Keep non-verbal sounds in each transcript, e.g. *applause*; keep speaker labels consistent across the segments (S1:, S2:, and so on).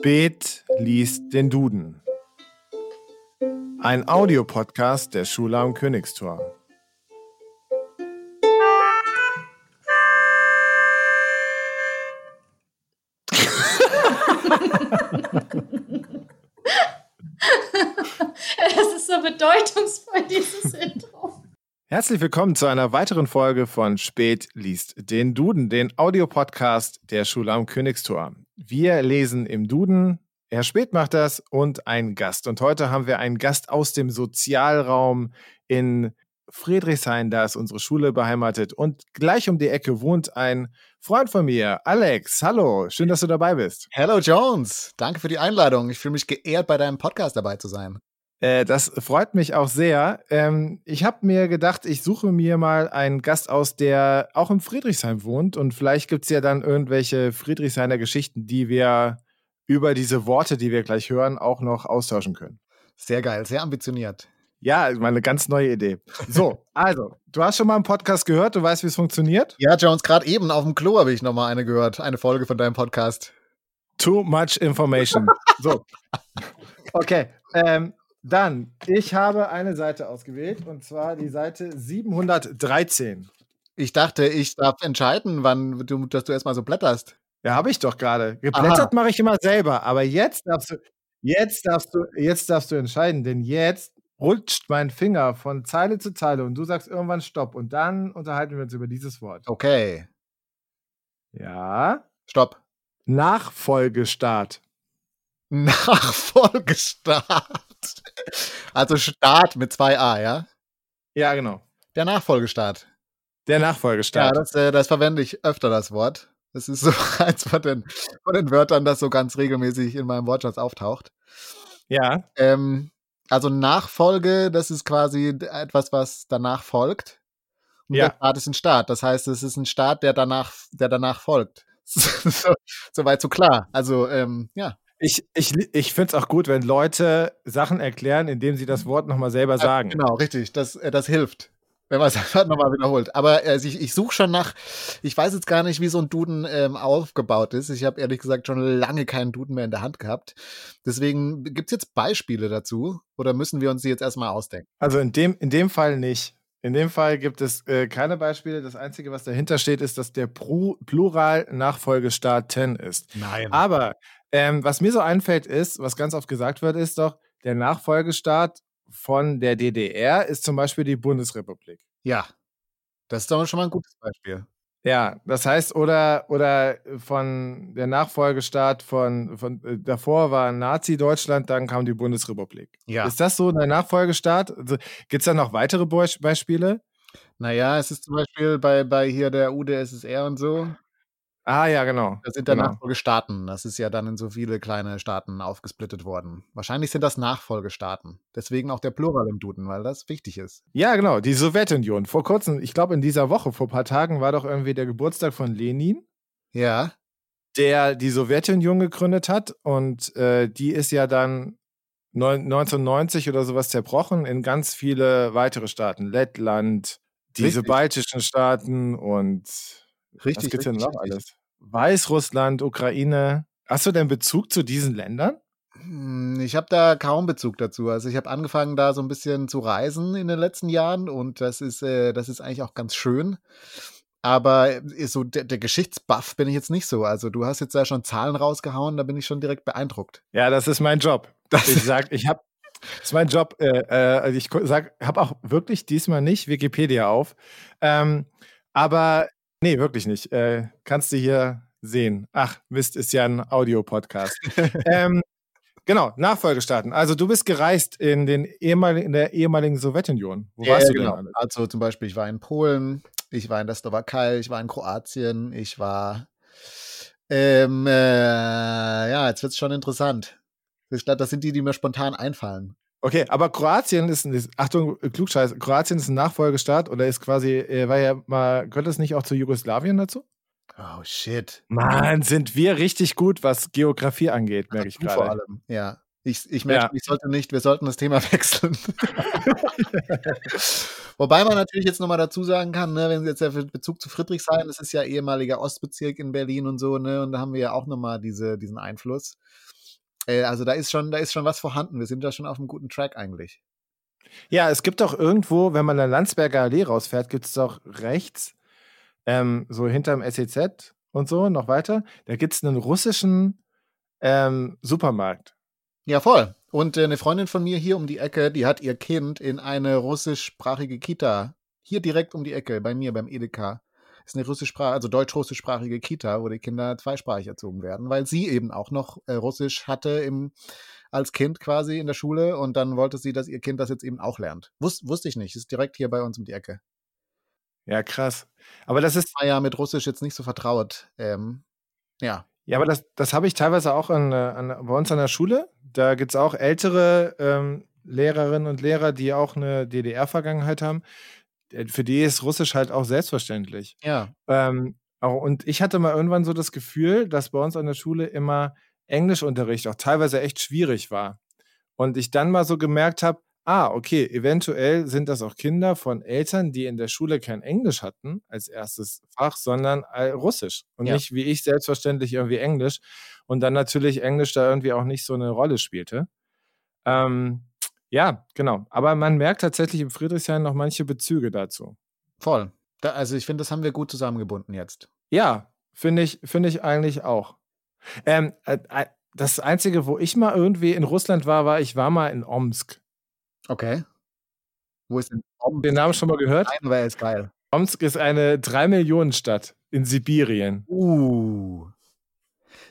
S1: Spät liest den Duden. Ein Audiopodcast der Schule am Königstor.
S2: Es ist so bedeutungsvoll, dieses Intro.
S1: Herzlich willkommen zu einer weiteren Folge von Spät liest den Duden, den Audiopodcast der Schule am Königstor. Wir lesen im Duden, Herr Spät macht das und ein Gast. Und heute haben wir einen Gast aus dem Sozialraum in Friedrichshain, da ist unsere Schule beheimatet. Und gleich um die Ecke wohnt ein Freund von mir, Alex. Hallo, schön, dass du dabei bist.
S3: Hello Jones, danke für die Einladung. Ich fühle mich geehrt, bei deinem Podcast dabei zu sein.
S1: Äh, das freut mich auch sehr. Ähm, ich habe mir gedacht, ich suche mir mal einen Gast aus, der auch im Friedrichshain wohnt. Und vielleicht gibt es ja dann irgendwelche Friedrichshainer Geschichten, die wir über diese Worte, die wir gleich hören, auch noch austauschen können.
S3: Sehr geil, sehr ambitioniert.
S1: Ja, meine ganz neue Idee. So, also, du hast schon mal einen Podcast gehört, du weißt, wie es funktioniert?
S3: Ja, Jones, gerade eben auf dem Klo habe ich nochmal eine gehört, eine Folge von deinem Podcast.
S1: Too much information. So. *laughs* Okay. Ähm, dann, ich habe eine Seite ausgewählt und zwar die Seite 713.
S3: Ich dachte, ich darf entscheiden, wann du, dass du erstmal so blätterst.
S1: Ja, habe ich doch gerade. Geblättert mache ich immer selber, aber jetzt darfst du, jetzt darfst du, jetzt darfst du entscheiden, denn jetzt rutscht mein Finger von Zeile zu Zeile und du sagst irgendwann Stopp und dann unterhalten wir uns über dieses Wort.
S3: Okay.
S1: Ja.
S3: Stopp.
S1: Nachfolgestart.
S3: Nachfolgestart. Also Start mit zwei A, ja?
S1: Ja, genau.
S3: Der Nachfolgestart.
S1: Der Nachfolgestart.
S3: Ja, das, äh, das verwende ich öfter, das Wort. Das ist so *laughs* eins von den, von den Wörtern, das so ganz regelmäßig in meinem Wortschatz auftaucht.
S1: Ja.
S3: Ähm, also Nachfolge, das ist quasi etwas, was danach folgt. Und
S1: Ja.
S3: der Start ist ein Start. Das heißt, es ist ein Start, der danach, der danach folgt. *laughs* so, Soweit so klar. Also, ähm, ja.
S1: Ich, ich, ich finde es auch gut, wenn Leute Sachen erklären, indem sie das Wort nochmal selber sagen.
S3: Genau, richtig. Das, äh, das hilft. Wenn man es *laughs* einfach nochmal wiederholt. Aber also ich, ich suche schon nach, ich weiß jetzt gar nicht, wie so ein Duden ähm, aufgebaut ist. Ich habe ehrlich gesagt schon lange keinen Duden mehr in der Hand gehabt. Deswegen gibt es jetzt Beispiele dazu oder müssen wir uns die jetzt erstmal ausdenken?
S1: Also in dem, in dem Fall nicht. In dem Fall gibt es äh, keine Beispiele. Das Einzige, was dahinter steht, ist, dass der Pro Plural Nachfolgestaat 10 ist.
S3: Nein.
S1: Aber ähm, was mir so einfällt, ist, was ganz oft gesagt wird, ist doch, der Nachfolgestaat von der DDR ist zum Beispiel die Bundesrepublik.
S3: Ja. Das ist doch schon mal ein gutes Beispiel.
S1: Ja, das heißt, oder, oder von der Nachfolgestaat von, von äh, davor war Nazi-Deutschland, dann kam die Bundesrepublik.
S3: Ja.
S1: Ist das so der Nachfolgestaat? Also, Gibt es da noch weitere Be Beispiele?
S3: Naja, es ist zum Beispiel bei, bei hier der UdSSR und so.
S1: Ah, ja, genau.
S3: Das sind dann
S1: genau.
S3: Nachfolgestaaten. Das ist ja dann in so viele kleine Staaten aufgesplittet worden. Wahrscheinlich sind das Nachfolgestaaten. Deswegen auch der Plural im Duden, weil das wichtig ist.
S1: Ja, genau, die Sowjetunion. Vor kurzem, ich glaube in dieser Woche, vor ein paar Tagen, war doch irgendwie der Geburtstag von Lenin,
S3: Ja.
S1: der die Sowjetunion gegründet hat. Und äh, die ist ja dann neun- 1990 oder sowas zerbrochen in ganz viele weitere Staaten. Lettland, diese
S3: Richtig.
S1: baltischen Staaten und
S3: Richtig,
S1: was gibt's denn
S3: richtig,
S1: noch
S3: richtig.
S1: alles? Weißrussland, Ukraine. Hast du denn Bezug zu diesen Ländern?
S3: Hm, Ich habe da kaum Bezug dazu. Also ich habe angefangen, da so ein bisschen zu reisen in den letzten Jahren und das ist, äh, das ist eigentlich auch ganz schön. Aber äh, so der, der Geschichtsbuff bin ich jetzt nicht so. Also du hast jetzt da schon Zahlen rausgehauen, da bin ich schon direkt beeindruckt.
S1: Ja, das ist mein Job.
S3: Das
S1: Ich sag, ich habe, das ist mein Job. Äh, äh, ich sag, habe auch wirklich diesmal nicht Wikipedia auf. Ähm, aber nee, wirklich nicht. Äh, kannst du hier sehen. Ach, Mist, ist ja ein Audiopodcast. *laughs* ähm, genau, Nachfolgestaaten. Also du bist gereist in, den ehemaligen, in der ehemaligen Sowjetunion. Wo
S3: Ja,
S1: warst du
S3: genau.
S1: denn? alles?
S3: Also zum Beispiel, ich war in Polen, ich war in der Slowakei, ich war in Kroatien, ich war. Ähm, äh, ja, jetzt wird's schon interessant. Ich glaube, das sind die, die mir spontan einfallen.
S1: Okay, aber Kroatien ist, ein- ist Achtung, Klugscheiß, Kroatien ist ein Nachfolgestaat oder ist quasi, äh, war ja mal, gehört es nicht auch zu Jugoslawien dazu?
S3: Oh shit.
S1: Mann, sind wir richtig gut, was Geografie angeht, merke ich
S3: Du vor
S1: gerade.
S3: allem. Ja. Ich, ich merke,
S1: Ja.
S3: ich sollte nicht, wir sollten das Thema *laughs* wechseln. *laughs* Wobei man natürlich jetzt nochmal dazu sagen kann, ne, wenn Sie jetzt ja für Bezug zu Friedrichshain, das ist ja ehemaliger Ostbezirk in Berlin und so, ne, und da haben wir ja auch nochmal diese, diesen Einfluss. Äh, also da ist schon, da ist schon was vorhanden. Wir sind da schon auf einem guten Track eigentlich.
S1: Ja, es gibt doch irgendwo, wenn man an der Landsberger Allee rausfährt, gibt es doch rechts, ähm, so hinterm SEZ und so, noch weiter, da gibt es einen russischen ähm, Supermarkt.
S3: Ja, voll. Und äh, eine Freundin von mir hier um die Ecke, die hat ihr Kind in eine russischsprachige Kita. Hier direkt um die Ecke, bei mir, beim Edeka. Ist eine russischsprachige, also deutsch-russischsprachige Kita, wo die Kinder zweisprachig erzogen werden, weil sie eben auch noch äh, Russisch hatte im, als Kind quasi in der Schule und dann wollte sie, dass ihr Kind das jetzt eben auch lernt. Wus wusste ich nicht. Ist direkt hier bei uns um die Ecke.
S1: Ja, krass. Aber das ist.
S3: War ja mit Russisch jetzt nicht so vertraut. Ähm, ja.
S1: Ja, aber das, das habe ich teilweise auch an, an, bei uns an der Schule. Da gibt es auch ältere ähm, Lehrerinnen und Lehrer, die auch eine DDR-Vergangenheit haben. Äh, für die ist Russisch halt auch selbstverständlich.
S3: Ja.
S1: Ähm, und ich hatte mal irgendwann so das Gefühl, dass bei uns an der Schule immer Englischunterricht auch teilweise echt schwierig war. Und ich dann mal so gemerkt habe, ah, okay, eventuell sind das auch Kinder von Eltern, die in der Schule kein Englisch hatten als erstes Fach, sondern Russisch und ja. nicht wie ich selbstverständlich irgendwie Englisch und dann natürlich Englisch da irgendwie auch nicht so eine Rolle spielte. Ähm, ja, genau. Aber man merkt tatsächlich im Friedrichshain noch manche Bezüge dazu.
S3: Voll. Da, also ich finde, das haben wir gut zusammengebunden jetzt.
S1: Ja, finde ich, finde ich eigentlich auch. Ähm, äh, äh, das Einzige, wo ich mal irgendwie in Russland war, war, ich war mal in Omsk.
S3: Okay. Wo ist denn
S1: Omsk? Den Namen schon mal gehört?
S3: Nein, aber er ist geil.
S1: Omsk ist eine 3-Millionen-Stadt in Sibirien.
S3: Uh.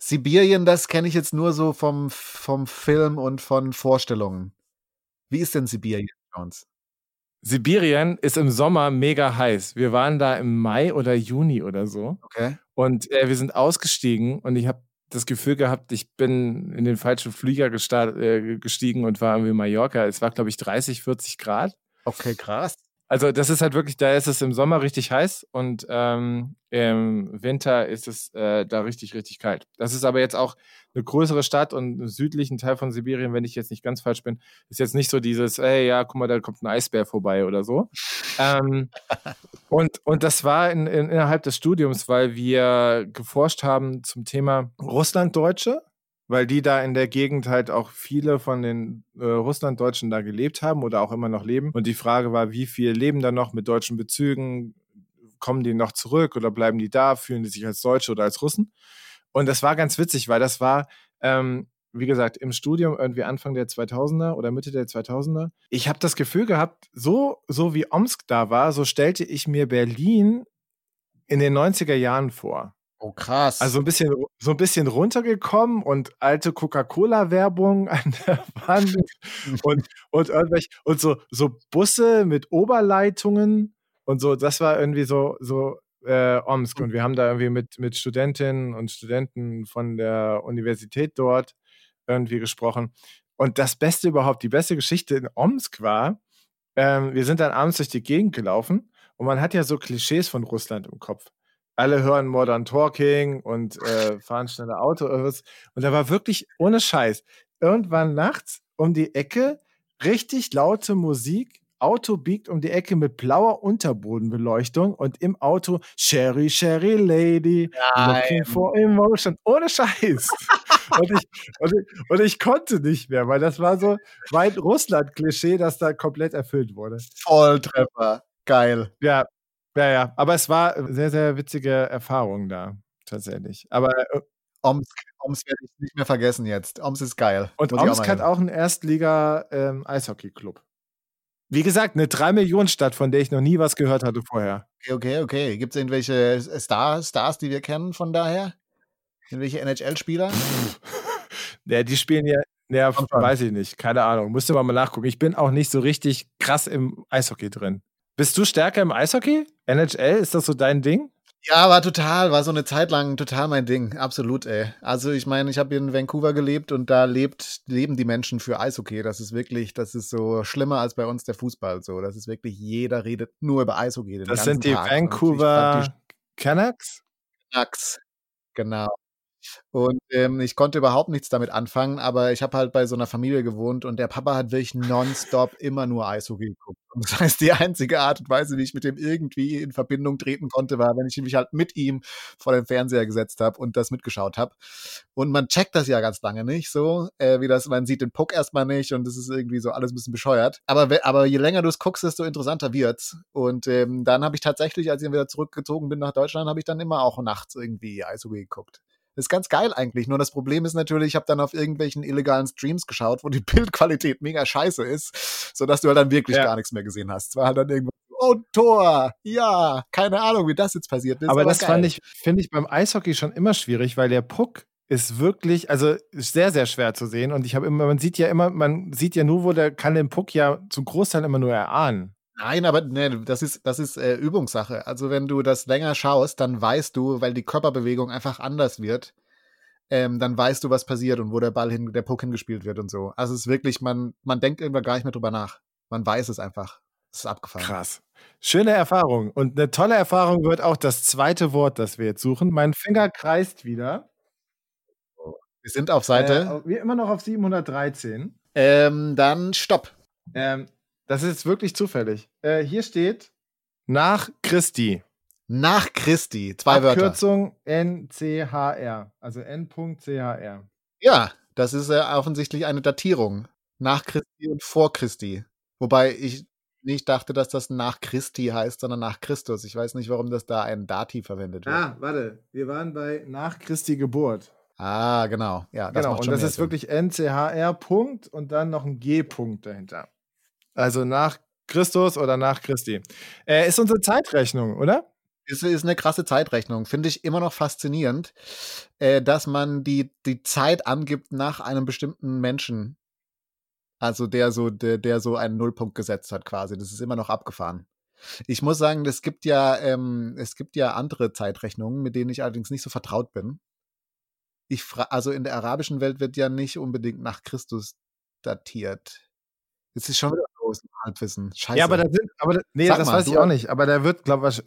S3: Sibirien, das kenne ich jetzt nur so vom, vom Film und von Vorstellungen. Wie ist denn Sibirien bei uns?
S1: Sibirien ist im Sommer mega heiß. Wir waren da im Mai oder Juni oder so.
S3: Okay.
S1: Und äh, wir sind ausgestiegen und ich habe das Gefühl gehabt, ich bin in den falschen Flieger äh, gestiegen und war irgendwie in Mallorca. Es war, glaube ich, 30, 40 Grad.
S3: Okay, krass.
S1: Also das ist halt wirklich, da ist es im Sommer richtig heiß und ähm, im Winter ist es äh, da richtig, richtig kalt. Das ist aber jetzt auch eine größere Stadt und im südlichen Teil von Sibirien, wenn ich jetzt nicht ganz falsch bin, ist jetzt nicht so dieses, ey, ja, guck mal, da kommt ein Eisbär vorbei oder so. ähm, *laughs* und, und das war in, in, innerhalb des Studiums, weil wir geforscht haben zum Thema Russlanddeutsche weil die da in der Gegend halt auch viele von den äh, Russlanddeutschen da gelebt haben oder auch immer noch leben. Und die Frage war, wie viel leben da noch mit deutschen Bezügen? Kommen die noch zurück oder bleiben die da? Fühlen die sich als Deutsche oder als Russen? Und das war ganz witzig, weil das war, ähm, wie gesagt, im Studium irgendwie Anfang der 2000er oder Mitte der 2000er. Ich habe das Gefühl gehabt, so, so wie Omsk da war, so stellte ich mir Berlin in den 90er Jahren vor.
S3: Oh, krass.
S1: Also ein bisschen, so ein bisschen runtergekommen und alte Coca-Cola-Werbung *laughs* an der Wand und, und irgendwelche, und so, so Busse mit Oberleitungen und so, das war irgendwie so, so äh, Omsk. Und wir haben da irgendwie mit, mit Studentinnen und Studenten von der Universität dort irgendwie gesprochen. Und das Beste überhaupt, die beste Geschichte in Omsk war, ähm, wir sind dann abends durch die Gegend gelaufen und man hat ja so Klischees von Russland im Kopf alle hören Modern Talking und äh, fahren schneller Auto oder was. Und da war wirklich ohne Scheiß irgendwann nachts um die Ecke richtig laute Musik. Auto biegt um die Ecke mit blauer Unterbodenbeleuchtung und im Auto Sherry, Sherry Lady, Nein. looking for emotion. Ohne Scheiß. und, ich, und, ich, und ich konnte nicht mehr, weil das war so mein Russland-Klischee, das da komplett erfüllt wurde.
S3: Volltreffer. Geil.
S1: Ja, ja, ja. Aber es war sehr, sehr witzige Erfahrung da, tatsächlich. Aber äh,
S3: Omsk, Omsk werde ich nicht mehr vergessen jetzt. Omsk ist geil.
S1: Und Muss Omsk hat auch einen Erstliga-Eishockey-Club. Ähm, Wie gesagt, eine 3-Millionen-Stadt, von der ich noch nie was gehört hatte vorher.
S3: Okay, okay, okay. Gibt es irgendwelche Star, Stars, die wir kennen von daher? Irgendwelche NHL-Spieler? *laughs*
S1: ja, die spielen ja, ja weiß ich nicht. Keine Ahnung. Müsste man mal nachgucken. Ich bin auch nicht so richtig krass im Eishockey drin. Bist du stärker im Eishockey? NHL, ist das so dein Ding?
S3: Ja, war total, war so eine Zeit lang total mein Ding, absolut, ey. Also ich meine, ich habe in Vancouver gelebt und da lebt, leben die Menschen für Eishockey. Das ist wirklich, das ist so schlimmer als bei uns der Fußball. So, das ist wirklich, jeder redet nur über Eishockey.
S1: das sind die Tag. Vancouver die Canucks?
S3: Canucks, genau. Und ähm, ich konnte überhaupt nichts damit anfangen, aber ich habe halt bei so einer Familie gewohnt und der Papa hat wirklich nonstop immer nur Eishockey geguckt. Und das *laughs* heißt, die einzige Art und Weise, wie ich mit dem irgendwie in Verbindung treten konnte, war, wenn ich mich halt mit ihm vor den Fernseher gesetzt habe und das mitgeschaut habe. Und man checkt das ja ganz lange nicht so, äh, wie das, man sieht den Puck erstmal nicht und das ist irgendwie so alles ein bisschen bescheuert. Aber, aber je länger du es guckst, desto interessanter wird's. Und ähm, dann habe ich tatsächlich, als ich wieder zurückgezogen bin nach Deutschland, habe ich dann immer auch nachts irgendwie Eishockey geguckt. Das ist ganz geil eigentlich. Nur das Problem ist natürlich, ich habe dann auf irgendwelchen illegalen Streams geschaut, wo die *laughs* Bildqualität mega scheiße ist, sodass du halt dann wirklich ja. gar nichts mehr gesehen hast. Es war halt dann irgendwann oh, Tor, ja, keine Ahnung, wie das jetzt passiert ist.
S1: Aber, aber das geil. fand ich, finde ich beim Eishockey schon immer schwierig, weil der Puck ist wirklich, also sehr, sehr schwer zu sehen. Und ich habe immer, man sieht ja immer, man sieht ja nur, wo der kann den Puck ja zum Großteil immer nur erahnen.
S3: Nein, aber nee, das ist, das ist äh, Übungssache. Also wenn du das länger schaust, dann weißt du, weil die Körperbewegung einfach anders wird, ähm, dann weißt du, was passiert und wo der Ball hin, der Puck hingespielt wird und so. Also es ist wirklich, man, man denkt irgendwann gar nicht mehr drüber nach. Man weiß es einfach. Es ist abgefahren.
S1: Krass. Schöne Erfahrung. Und eine tolle Erfahrung wird auch das zweite Wort, das wir jetzt suchen. Mein Finger kreist wieder.
S3: Wir sind auf Seite.
S1: Äh, wir immer noch auf 713.
S3: Ähm, dann stopp.
S1: Ähm, das ist wirklich zufällig. Äh, hier steht nach Christi.
S3: Nach Christi, zwei Wörter.
S1: Abkürzung NCHR, also N.CHR.
S3: Ja, das ist äh, offensichtlich eine Datierung. Nach Christi und vor Christi. Wobei ich nicht dachte, dass das nach Christi heißt, sondern nach Christus. Ich weiß nicht, warum das da ein Dativ verwendet wird.
S1: Ah, warte. Wir waren bei nach Christi Geburt.
S3: Ah, genau. Ja,
S1: das genau. und das ist Sinn. wirklich NCHR Punkt und dann noch ein G-Punkt dahinter. Also nach Christus oder nach Christi. Äh, ist unsere Zeitrechnung, oder?
S3: Es ist eine krasse Zeitrechnung. Finde ich immer noch faszinierend, äh, dass man die, die Zeit angibt nach einem bestimmten Menschen. Also der so, der, der so einen Nullpunkt gesetzt hat, quasi. Das ist immer noch abgefahren. Ich muss sagen, es gibt ja, ähm, es gibt ja andere Zeitrechnungen, mit denen ich allerdings nicht so vertraut bin. Ich also in der arabischen Welt wird ja nicht unbedingt nach Christus datiert. Es ist schon wieder großen Halbwissen. Scheiße.
S1: Ja, aber da sind, aber da, nee, Sag das mal, weiß ich auch nicht. Aber da wird, glaube ich,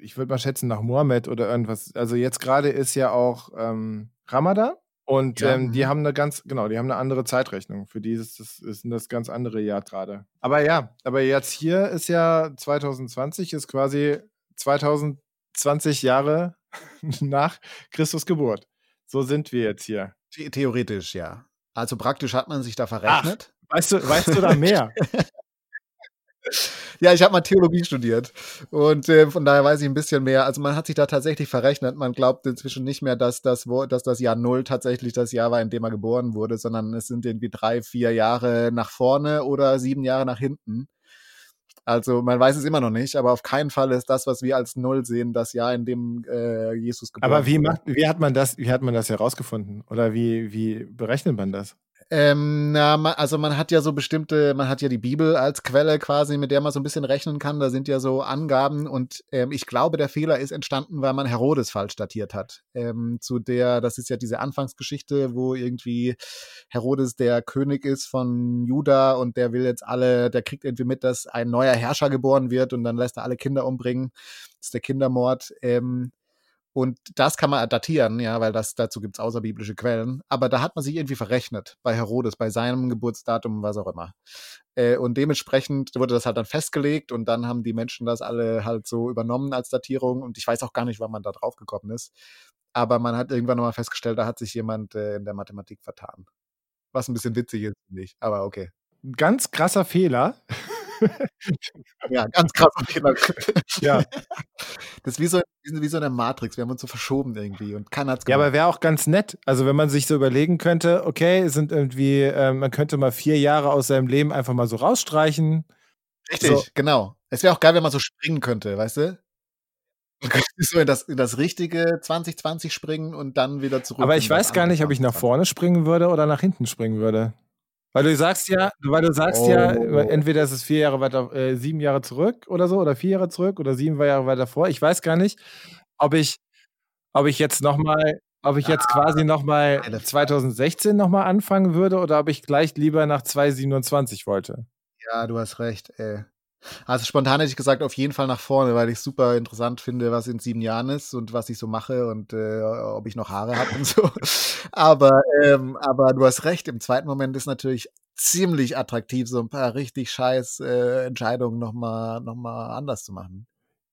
S1: ich würde mal schätzen nach Mohammed oder irgendwas. Also jetzt gerade ist ja auch ähm, Ramadan. Und ja. ähm, die mhm. haben eine ganz, genau, die haben eine andere Zeitrechnung. Für die ist das, ist das ganz andere Jahr gerade. Aber ja, aber jetzt hier ist ja 2020, ist quasi 2020 Jahre *laughs* nach Christus Geburt. So sind wir jetzt hier.
S3: Theoretisch, ja. Also praktisch hat man sich da verrechnet.
S1: Ach, weißt du, weißt du da mehr? *laughs*
S3: Ja, ich habe mal Theologie studiert und äh, von daher weiß ich ein bisschen mehr. Also man hat sich da tatsächlich verrechnet. Man glaubt inzwischen nicht mehr, dass das, dass das Jahr Null tatsächlich das Jahr war, in dem er geboren wurde, sondern es sind irgendwie drei, vier Jahre nach vorne oder sieben Jahre nach hinten. Also man weiß es immer noch nicht, aber auf keinen Fall ist das, was wir als Null sehen, das Jahr, in dem äh, Jesus geboren
S1: wurde. Aber wie, macht, wie hat man das, wie hat man das herausgefunden? Oder wie, wie berechnet man das?
S3: Ähm, na, also man hat ja so bestimmte, man hat ja die Bibel als Quelle quasi, mit der man so ein bisschen rechnen kann. Da sind ja so Angaben und ähm, ich glaube, der Fehler ist entstanden, weil man Herodes falsch datiert hat. Ähm, zu der, das ist ja diese Anfangsgeschichte, wo irgendwie Herodes der König ist von Juda und der will jetzt alle, der kriegt irgendwie mit, dass ein neuer Herrscher geboren wird und dann lässt er alle Kinder umbringen. Das ist der Kindermord. Ähm, und das kann man datieren, ja, weil das, dazu gibt es außerbiblische Quellen. Aber da hat man sich irgendwie verrechnet bei Herodes, bei seinem Geburtsdatum, was auch immer. Äh, und dementsprechend wurde das halt dann festgelegt und dann haben die Menschen das alle halt so übernommen als Datierung. Und ich weiß auch gar nicht, wann man da drauf gekommen ist. Aber man hat irgendwann nochmal festgestellt, da hat sich jemand äh, in der Mathematik vertan. Was ein bisschen witzig ist, finde ich. Aber okay.
S1: Ganz krasser Fehler. *laughs*
S3: ja, ganz krasser *laughs* Fehler.
S1: ja.
S3: Das ist wie so, wie so eine Matrix. Wir haben uns so verschoben irgendwie und keiner hat es
S1: gemacht. Ja, aber wäre auch ganz nett. Also, wenn man sich so überlegen könnte, okay, sind irgendwie, äh, man könnte mal vier Jahre aus seinem Leben einfach mal so rausstreichen.
S3: Richtig, so. genau. Es wäre auch geil, wenn man so springen könnte, weißt du? Man könnte *laughs* so in das, in das richtige 2020 springen und dann wieder zurück.
S1: Aber ich weiß gar nicht, ob ich nach vorne springen würde oder nach hinten springen würde. Weil du sagst ja, weil du sagst oh. ja, entweder ist es vier Jahre weiter, äh, sieben Jahre zurück oder so, oder vier Jahre zurück oder sieben Jahre weiter vor. Ich weiß gar nicht, ob ich, ob ich jetzt nochmal, ob ich jetzt quasi nochmal 2016 nochmal anfangen würde oder ob ich gleich lieber nach 2027 wollte.
S3: Ja, du hast recht, ey. Also spontan hätte ich gesagt, auf jeden Fall nach vorne, weil ich super interessant finde, was in sieben Jahren ist und was ich so mache und äh, ob ich noch Haare habe und so. *laughs* Aber, ähm, aber du hast recht, im zweiten Moment ist natürlich ziemlich attraktiv, so ein paar richtig scheiß äh, Entscheidungen nochmal noch mal anders zu machen.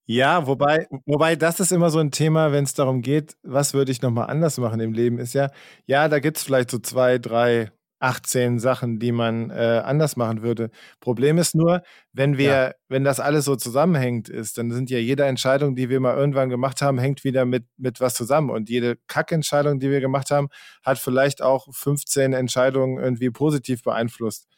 S1: Ja, wobei, wobei das ist immer so ein Thema, wenn es darum geht, was würde ich nochmal anders machen im Leben, ist ja, ja, da gibt es vielleicht so zwei, drei 18 Sachen, die man äh, anders machen würde. Problem ist nur, wenn wir, ja. wenn das alles so zusammenhängt ist, dann sind ja jede Entscheidung, die wir mal irgendwann gemacht haben, hängt wieder mit, mit was zusammen. Und jede Kackentscheidung, die wir gemacht haben, hat vielleicht auch 15 Entscheidungen irgendwie positiv beeinflusst.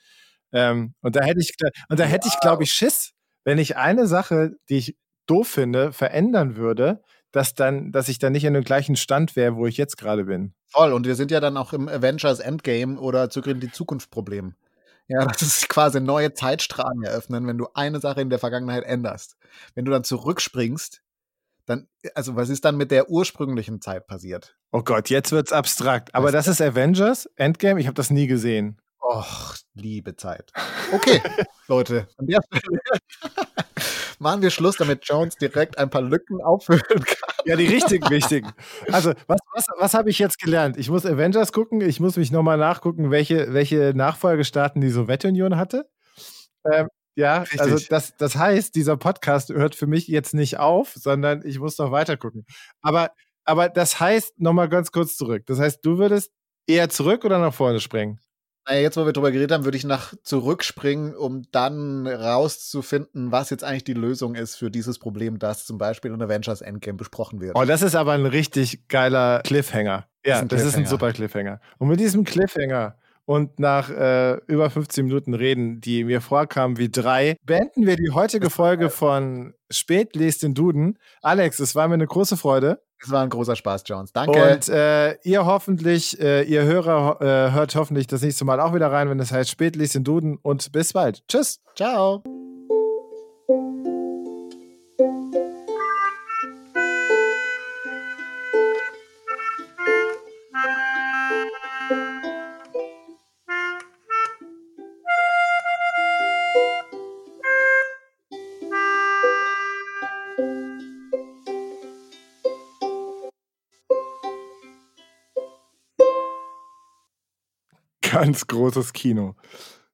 S1: Ähm, und da hätte ich, und da hätte ich, glaube ich, Schiss, wenn ich eine Sache, die ich doof finde, verändern würde, dass dann, dass ich dann nicht in dem gleichen Stand wäre, wo ich jetzt gerade bin.
S3: Voll, und wir sind ja dann auch im Avengers Endgame oder zurück in die Zukunft Problem. Ja, das ist quasi neue Zeitstrahlen eröffnen, wenn du eine Sache in der Vergangenheit änderst. Wenn du dann zurückspringst, dann, also was ist dann mit der ursprünglichen Zeit passiert?
S1: Oh Gott, jetzt wird's abstrakt. Aber das ist Avengers Endgame, ich habe das nie gesehen.
S3: Och, liebe Zeit. Okay, *laughs* Leute, *laughs* machen wir Schluss, damit Jones direkt ein paar Lücken auffüllen kann.
S1: Ja, die richtig wichtigen. Also, was, was, was habe ich jetzt gelernt? Ich muss Avengers gucken, ich muss mich nochmal nachgucken, welche, welche Nachfolgestaaten die Sowjetunion hatte. Ähm, ja, Richtig. also das, das heißt, dieser Podcast hört für mich jetzt nicht auf, sondern ich muss noch weiter gucken. Aber, aber das heißt, nochmal ganz kurz zurück. Das heißt, du würdest eher zurück oder nach vorne springen?
S3: Naja, jetzt, wo wir drüber geredet haben, würde ich nach zurückspringen, um dann rauszufinden, was jetzt eigentlich die Lösung ist für dieses Problem, das zum Beispiel in Avengers Endgame besprochen wird.
S1: Oh, das ist aber ein richtig geiler Cliffhanger. Ja, das ist ein, das ist ein super Cliffhanger. Und mit diesem Cliffhanger und nach äh, über 15 Minuten Reden, die mir vorkamen wie drei, beenden wir die heutige Folge von Spät lest den Duden. Alex, es war mir eine große Freude.
S3: Es war ein großer Spaß, Jones. Danke.
S1: Und äh, ihr hoffentlich, äh, ihr Hörer äh, hört hoffentlich das nächste Mal auch wieder rein, wenn es heißt Spätlies in Duden. Und bis bald. Tschüss.
S3: Ciao.
S1: Ganz großes Kino.